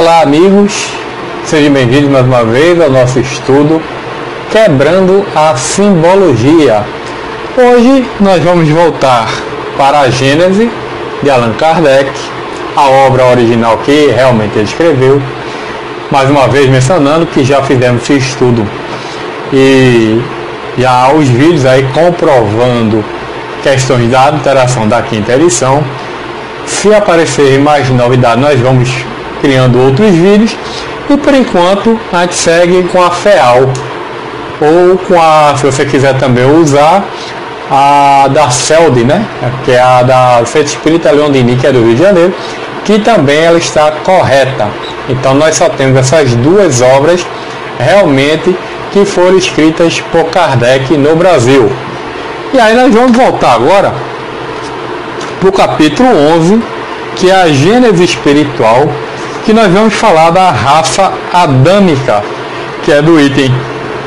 Olá, amigos, sejam bem-vindos mais uma vez ao nosso estudo Quebrando a Simbologia. Hoje nós vamos voltar para a Gênese de Allan Kardec, a obra original que realmente ele escreveu. Mais uma vez mencionando que já fizemos esse estudo e já há os vídeos aí comprovando questões da alteração da quinta edição. Se aparecer mais novidades, nós vamos criando outros vídeos. E por enquanto a gente segue com a FEAL. Ou com a, se você quiser também usar, a da CELD, né? Que é a da Centro Espírita Leondini, que é do Rio de Janeiro, que também ela está correta. Então nós só temos essas duas obras realmente que foram escritas por Kardec no Brasil. E aí nós vamos voltar agora para o capítulo 11, que é a Gênese Espiritual, que nós vamos falar da raça adâmica, que é do item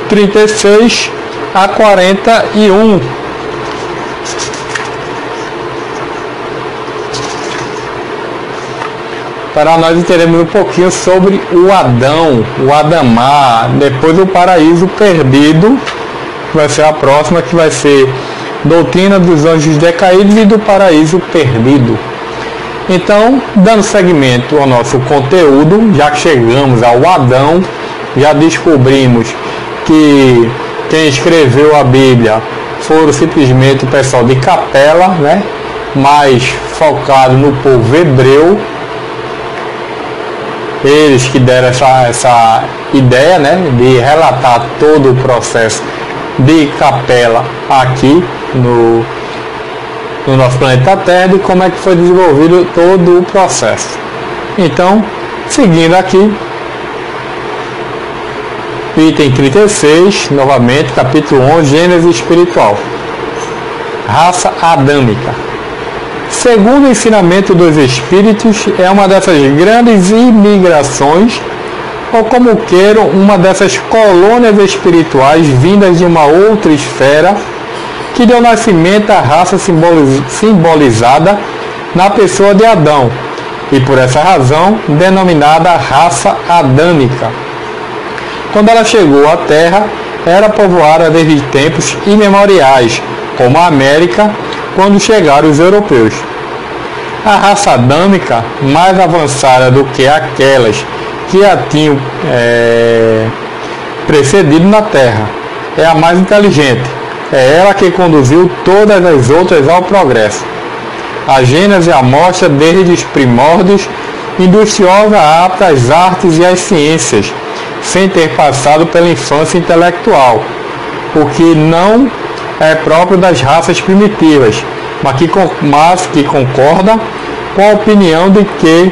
36 a 41. Para nós entendermos um pouquinho sobre o Adão, o Adamar, depois o paraíso perdido, que vai ser a próxima, que vai ser doutrina dos anjos decaídos e do paraíso perdido. Então, dando seguimento ao nosso conteúdo, já que chegamos ao Adão, já descobrimos que quem escreveu a Bíblia foram simplesmente o pessoal de capela, né? mais focado no povo hebreu, eles que deram essa, essa ideia né, de relatar todo o processo de capela aqui no, no nosso planeta Terra e como é que foi desenvolvido todo o processo. Então, seguindo aqui, item 36, novamente, capítulo 11, Gênesis Espiritual. Raça adâmica. Segundo o ensinamento dos espíritos, é uma dessas grandes imigrações, ou como queiram, uma dessas colônias espirituais vindas de uma outra esfera, que deu nascimento à raça simbolizada na pessoa de Adão, e por essa razão denominada raça adâmica. Quando ela chegou à Terra, era povoada desde tempos imemoriais, como a América, quando chegaram os europeus. A raça adâmica, mais avançada do que aquelas que a tinham é, precedido na Terra, é a mais inteligente. É ela que conduziu todas as outras ao progresso. A Gênese a mostra desde os primórdios, industriosa apta às artes e às ciências, sem ter passado pela infância intelectual, o que não é próprio das raças primitivas, mas que, mas que concorda com a opinião de que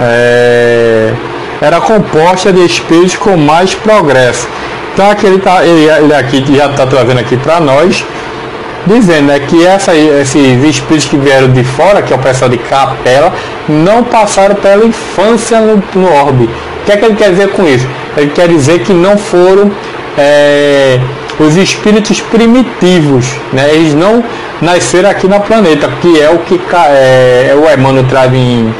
é, era composta de espíritos com mais progresso. Então aqui ele, tá, ele, ele aqui já está trazendo aqui para nós, dizendo né, que essa, esses espíritos que vieram de fora, que é o pessoal de capela, não passaram pela infância no, no orbe. O que é que ele quer dizer com isso? Ele quer dizer que não foram é, os espíritos primitivos, né? eles não nasceram aqui no planeta, que é o que é, é o Emmanuel traz em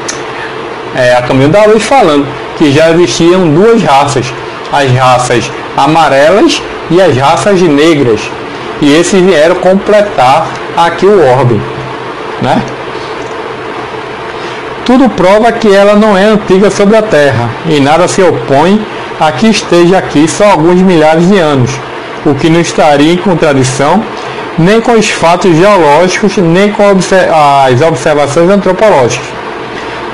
é, A Caminho da Luz falando, que já existiam duas raças, as raças amarelas e as raças negras. E esses vieram completar aqui o orbe. Né? Tudo prova que ela não é antiga sobre a Terra e nada se opõe a que esteja aqui só alguns milhares de anos o que não estaria em contradição nem com os fatos geológicos, nem com as observações antropológicas.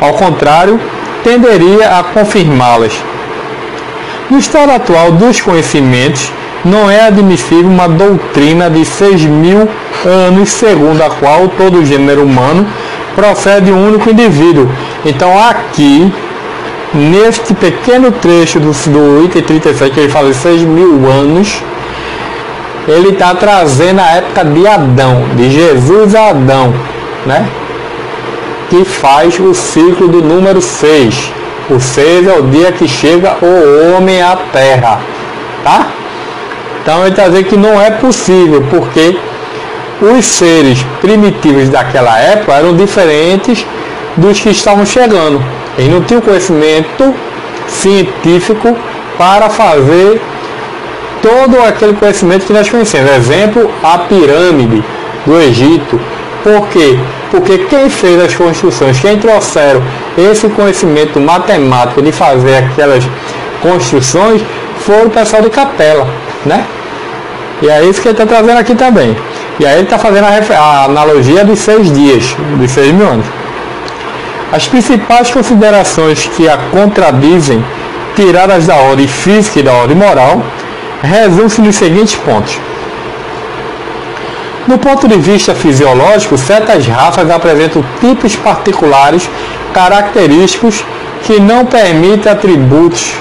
Ao contrário, tenderia a confirmá-las. No estado atual dos conhecimentos, não é admissível uma doutrina de 6 mil anos, segundo a qual todo o gênero humano procede de um único indivíduo. Então, aqui, neste pequeno trecho do, do item 37, que ele fala de 6 mil anos, ele está trazendo a época de Adão, de Jesus a Adão, né? Que faz o ciclo do número 6. O 6 é o dia que chega o homem à terra, tá? Então ele está dizendo que não é possível, porque os seres primitivos daquela época eram diferentes dos que estavam chegando. Eles não tinham conhecimento científico para fazer todo aquele conhecimento que nós conhecemos. Exemplo, a pirâmide do Egito. Por quê? Porque quem fez as construções, quem trouxeram esse conhecimento matemático de fazer aquelas construções, foi o pessoal de capela, né? E é isso que ele está trazendo aqui também. E aí ele está fazendo a, a, analogia dos seis dias, dos seis mil anos. As principais considerações que a contradizem, tiradas da ordem física e da ordem moral, resumem-se nos seguintes pontos. Do ponto de vista fisiológico, certas raças apresentam tipos particulares característicos que não permitem atributos,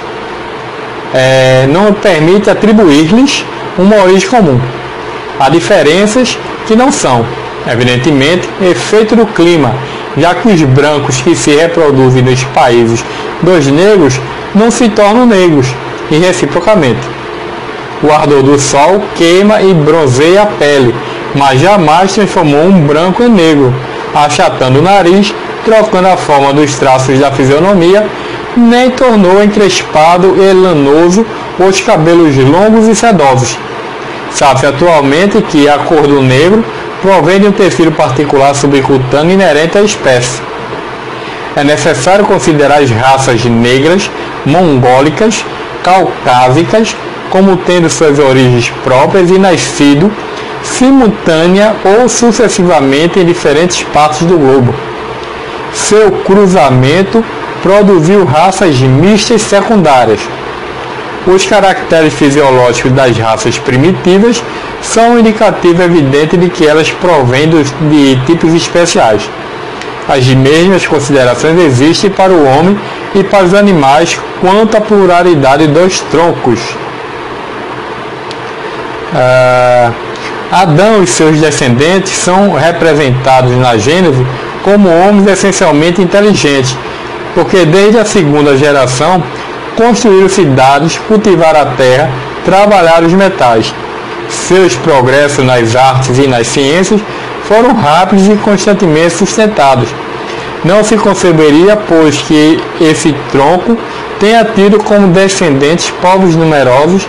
é, não permite atribuir-lhes uma origem comum. Há diferenças que não são, evidentemente, efeito do clima, já que os brancos que se reproduzem nos países dos negros não se tornam negros, e reciprocamente. O ardor do sol queima e bronzeia a pele, mas jamais transformou um branco em negro, achatando o nariz, trocando a forma dos traços da fisionomia, nem tornou encrespado e lanoso os cabelos longos e sedosos. Sabe-se atualmente que a cor do negro provém de um tecido particular subcutâneo inerente à espécie. É necessário considerar as raças negras, mongólicas, caucásicas, como tendo suas origens próprias e nascido simultânea ou sucessivamente em diferentes partes do globo. Seu cruzamento produziu raças mistas secundárias. Os caracteres fisiológicos das raças primitivas são um indicativo evidente de que elas provêm de tipos especiais. As mesmas considerações existem para o homem e para os animais quanto à pluralidade dos troncos. Ah, Adão e seus descendentes são representados na Gênesis como homens essencialmente inteligentes, porque desde a segunda geração construíram cidades, cultivaram a terra, trabalharam os metais. Seus progressos nas artes e nas ciências foram rápidos e constantemente sustentados. Não se conceberia, pois, que esse tronco tenha tido como descendentes povos numerosos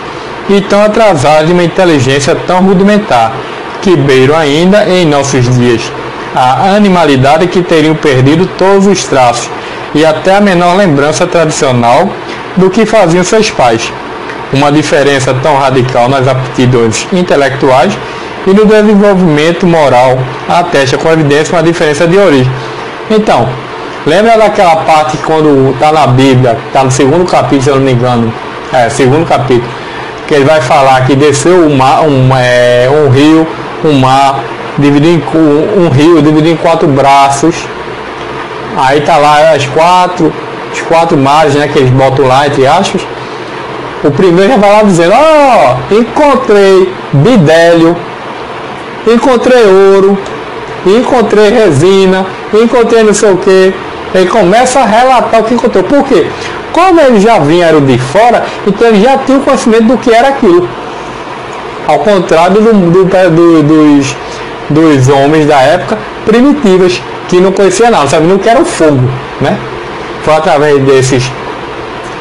e tão atrasados de uma inteligência tão rudimentar, que beiram ainda em nossos dias a animalidade que teriam perdido todos os traços e até a menor lembrança tradicional do que faziam seus pais. Uma diferença tão radical nas aptidões intelectuais e no desenvolvimento moral atesta com evidência uma diferença de origem. Então, lembra daquela parte quando está na Bíblia, está no segundo capítulo, se eu não me engano, é, segundo capítulo, que ele vai falar que desceu um, mar, um, é, um rio, um mar, dividido em, um, um rio dividido em quatro braços, aí tá lá as quatro, os quatro mares, né, que eles botam lá, entre aspas, o primeiro já vai lá dizendo, ó, oh, encontrei bidélio, encontrei ouro, encontrei resina, encontrei não sei o que. Ele começa a relatar o que encontrou. Por quê? Como eles já vieram de fora, então eles já tinham conhecimento do que era aquilo. Ao contrário do, do, do, dos, dos homens da época primitivas, que não conheciam nada, sabiam o que era o fogo. Né? Foi através desses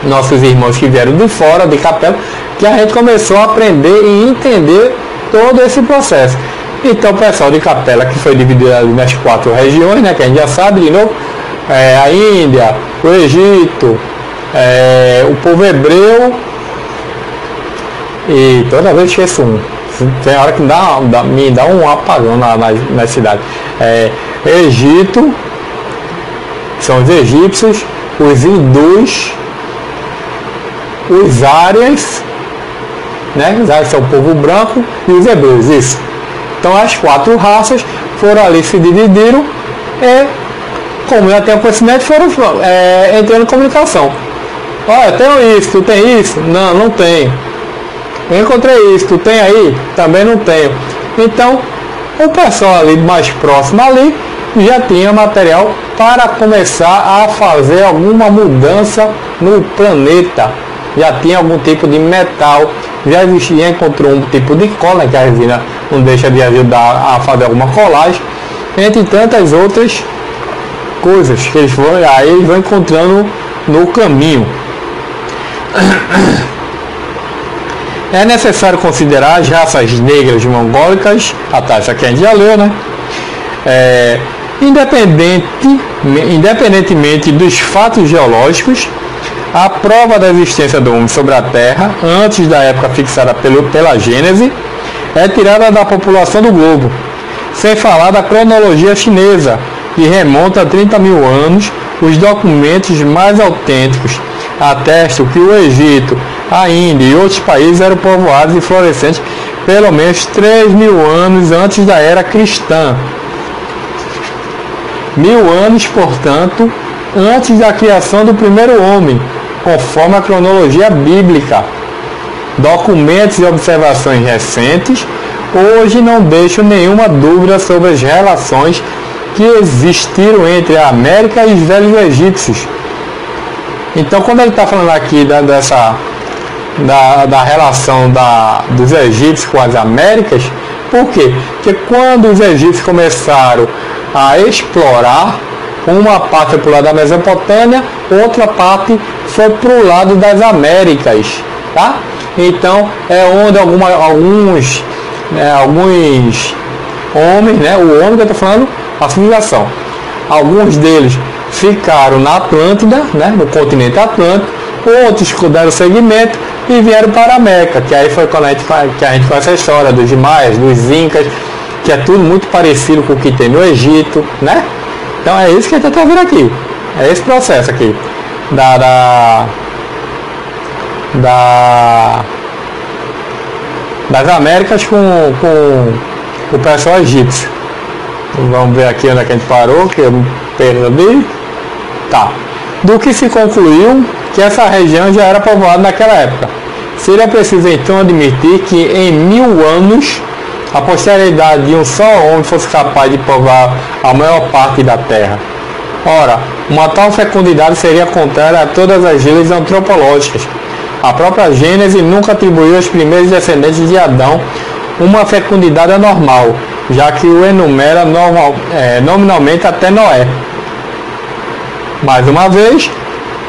nossos irmãos que vieram de fora, de capela, que a gente começou a aprender e entender todo esse processo. Então o pessoal de capela, que foi dividido nas quatro regiões, né, que a gente já sabe de novo, é, a Índia, o Egito, é, o povo hebreu e toda vez esqueço um. Tem hora que dá, dá, me dá um apagão na, na, na cidade. É, Egito, são os egípcios, os hindus, os árias, né? Os árias são o povo branco e os hebreus, isso. Então as quatro raças foram ali, se dividiram e, como já tem conhecimento, foram é, entrando em comunicação. Olha, tenho isso, tu tem isso? Não, não tenho. Eu encontrei isso, tu tem aí? Também não tenho. Então, o pessoal ali mais próximo ali já tinha material para começar a fazer alguma mudança no planeta. Já tinha algum tipo de metal, já existia, encontrou um tipo de cola, que a resina não deixa de ajudar a fazer alguma colagem, entre tantas outras coisas que eles vão, aí eles vão encontrando no caminho. É necessário considerar as raças negras mongólicas, a taxa que a gente já leu, né? É, independente, independentemente dos fatos geológicos, a prova da existência do homem sobre a Terra, antes da época fixada pelo, pela Gênese, é tirada da população do globo, sem falar da cronologia chinesa, que remonta a 30 mil anos, os documentos mais autênticos atestam que o Egito, a Índia e outros países eram povoados e florescentes pelo menos 3 mil anos antes da era cristã. Mil anos, portanto, antes da criação do primeiro homem, conforme a cronologia bíblica. Documentos e observações recentes hoje não deixam nenhuma dúvida sobre as relações que existiram entre a América e os velhos egípcios. Então, quando ele está falando aqui da, dessa da, da relação da, dos egípcios com as Américas, por quê? Porque quando os egípcios começaram a explorar, uma parte para o lado da Mesopotâmia, outra parte foi para o lado das Américas, tá? Então é onde alguma, alguns, né, alguns homens, né, o homem que eu estou falando, a civilização, alguns deles ficaram na Atlântida, né, no continente Atlântico, outros deram segmento e vieram para a América, que aí foi quando a gente, que a gente conhece a história dos maias, dos incas, que é tudo muito parecido com o que tem no Egito, né? Então é isso que a gente está vendo aqui. É esse processo aqui. Da, da, da das Américas com, com o pessoal egípcio. Vamos ver aqui onde é que a gente parou, que eu perdi. Tá. Do que se concluiu que essa região já era povoada naquela época. Seria preciso então admitir que em mil anos a posteridade de um só homem fosse capaz de povoar a maior parte da terra. Ora, uma tal fecundidade seria contrária a todas as leis antropológicas. A própria Gênese nunca atribuiu aos primeiros descendentes de Adão uma fecundidade anormal, já que o enumera normal, é, nominalmente até Noé. Mais uma vez,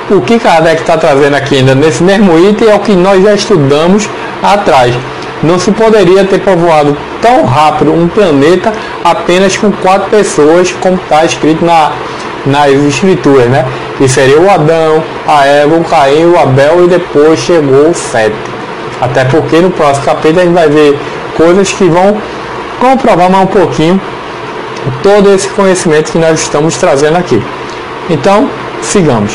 o que Kardec está trazendo aqui ainda nesse mesmo item é o que nós já estudamos atrás. Não se poderia ter povoado tão rápido um planeta apenas com quatro pessoas, como está escrito na, nas escrituras, né? Que seria o Adão, a Eva, o Caim, o Abel e depois chegou o Sete. Até porque no próximo capítulo a gente vai ver coisas que vão comprovar mais um pouquinho todo esse conhecimento que nós estamos trazendo aqui. Então, sigamos.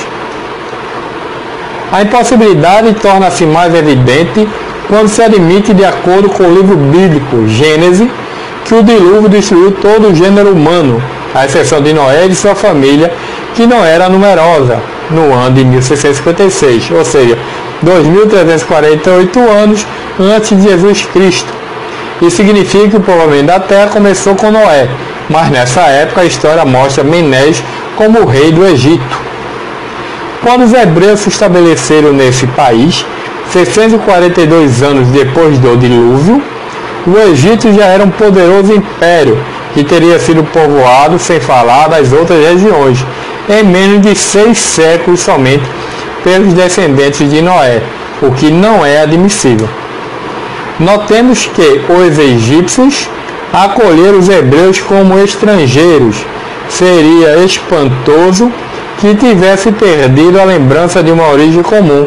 A impossibilidade torna-se mais evidente quando se admite, de acordo com o livro bíblico Gênesis, que o dilúvio destruiu todo o gênero humano, à exceção de Noé e de sua família, que não era numerosa, no ano de 1656, ou seja, 2.348 anos antes de Jesus Cristo. Isso significa que o povoamento da terra começou com Noé, mas nessa época a história mostra Menés como rei do Egito. Quando os hebreus se estabeleceram nesse país, 642 anos depois do dilúvio, o Egito já era um poderoso império que teria sido povoado, sem falar das outras regiões, em menos de seis séculos somente pelos descendentes de Noé, o que não é admissível. Notemos que os egípcios acolheram os hebreus como estrangeiros. Seria espantoso que tivesse perdido a lembrança de uma origem comum,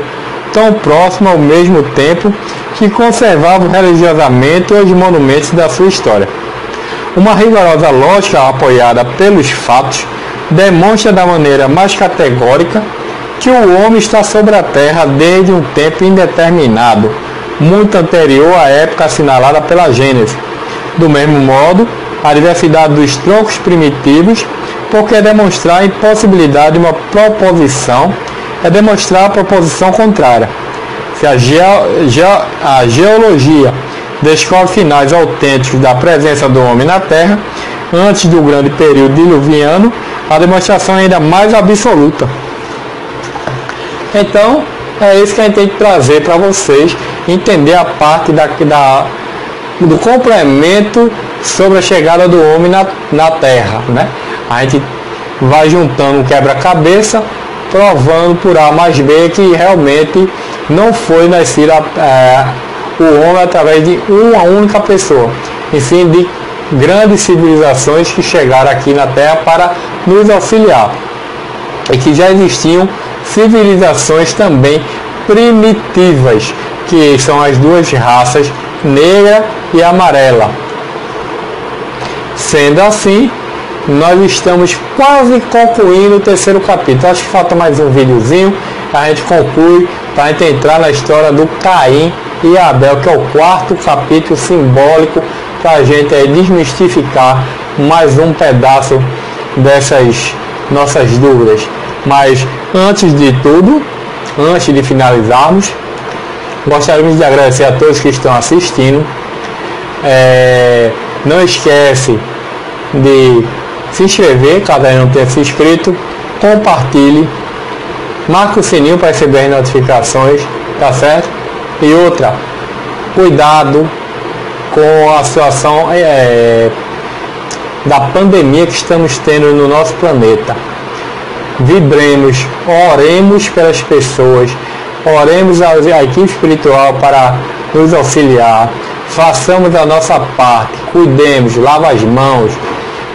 tão próxima ao mesmo tempo que conservava religiosamente os monumentos da sua história. Uma rigorosa lógica apoiada pelos fatos demonstra da maneira mais categórica que o homem está sobre a terra desde um tempo indeterminado, muito anterior à época assinalada pela Gênesis. Do mesmo modo, a diversidade dos troncos primitivos porque demonstrar a impossibilidade de uma proposição é demonstrar a proposição contrária. Se a, a geologia descobre finais autênticos da presença do homem na Terra, antes do grande período diluviano, a demonstração é ainda mais absoluta. Então, é isso que a gente tem que trazer para vocês, entender a parte da, da, do complemento sobre a chegada do homem na, na Terra. Né? A gente vai juntando um quebra-cabeça, provando por A mais B que realmente não foi nascido é, o homem através de uma única pessoa, e sim de grandes civilizações que chegaram aqui na Terra para nos auxiliar. E que já existiam civilizações também primitivas, que são as duas raças, negra e amarela. Sendo assim, nós estamos quase concluindo o terceiro capítulo. Acho que falta mais um videozinho, a gente conclui para gente entrar na história do Caim e Abel, que é o quarto capítulo simbólico para a gente aí desmistificar mais um pedaço dessas nossas dúvidas. Mas antes de tudo, antes de finalizarmos, gostaríamos de agradecer a todos que estão assistindo. É, não esquece de se inscrever, caso ainda não tenha se inscrito, compartilhe, marque o sininho para receber as notificações, tá certo? E outra, cuidado com a situação é, da pandemia que estamos tendo no nosso planeta. Vibremos, oremos pelas pessoas, oremos a, a equipe espiritual para nos auxiliar, façamos a nossa parte, cuidemos, lava as mãos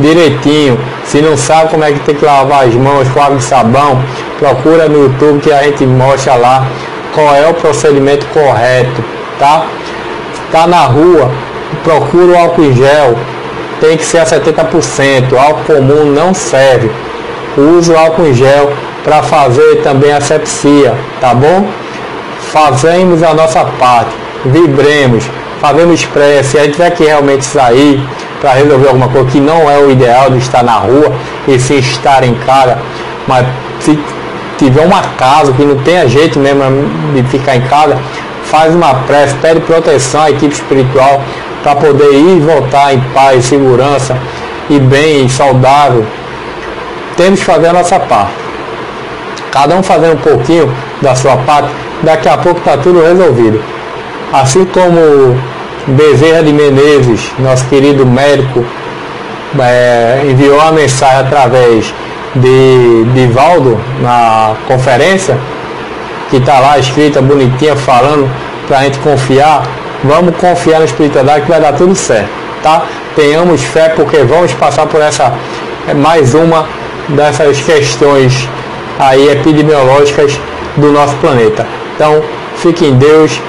direitinho. Se não sabe como é que tem que lavar as mãos com água e sabão, procura no YouTube que a gente mostra lá qual é o procedimento correto, tá? Tá na rua, procura o álcool em gel, tem que ser a 70%, álcool comum não serve. Use o álcool em gel para fazer também a sepsia, tá bom? Fazemos a nossa parte, vibremos, fazemos prece, se a gente tiver que realmente sair para resolver alguma coisa que não é o ideal de estar na rua e se estar em casa, mas se tiver um acaso que não tenha jeito mesmo de ficar em casa, faz uma prece, pede proteção à equipe espiritual para poder ir e voltar em paz, segurança e bem e saudável. Temos que fazer a nossa parte. Cada um fazendo um pouquinho da sua parte, daqui a pouco está tudo resolvido. Assim como Bezerra de Menezes, nosso querido médico, é, enviou a mensagem através de, de Valdo na conferência, que está lá escrita bonitinha, falando para a gente confiar. Vamos confiar na espiritualidade que vai dar tudo certo, tá? Tenhamos fé porque vamos passar por essa é, mais uma dessas questões aí epidemiológicas do nosso planeta. Então, fique em Deus,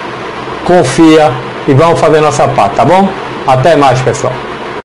confia e vamos fazer nossa parte, tá bom? Até mais, pessoal.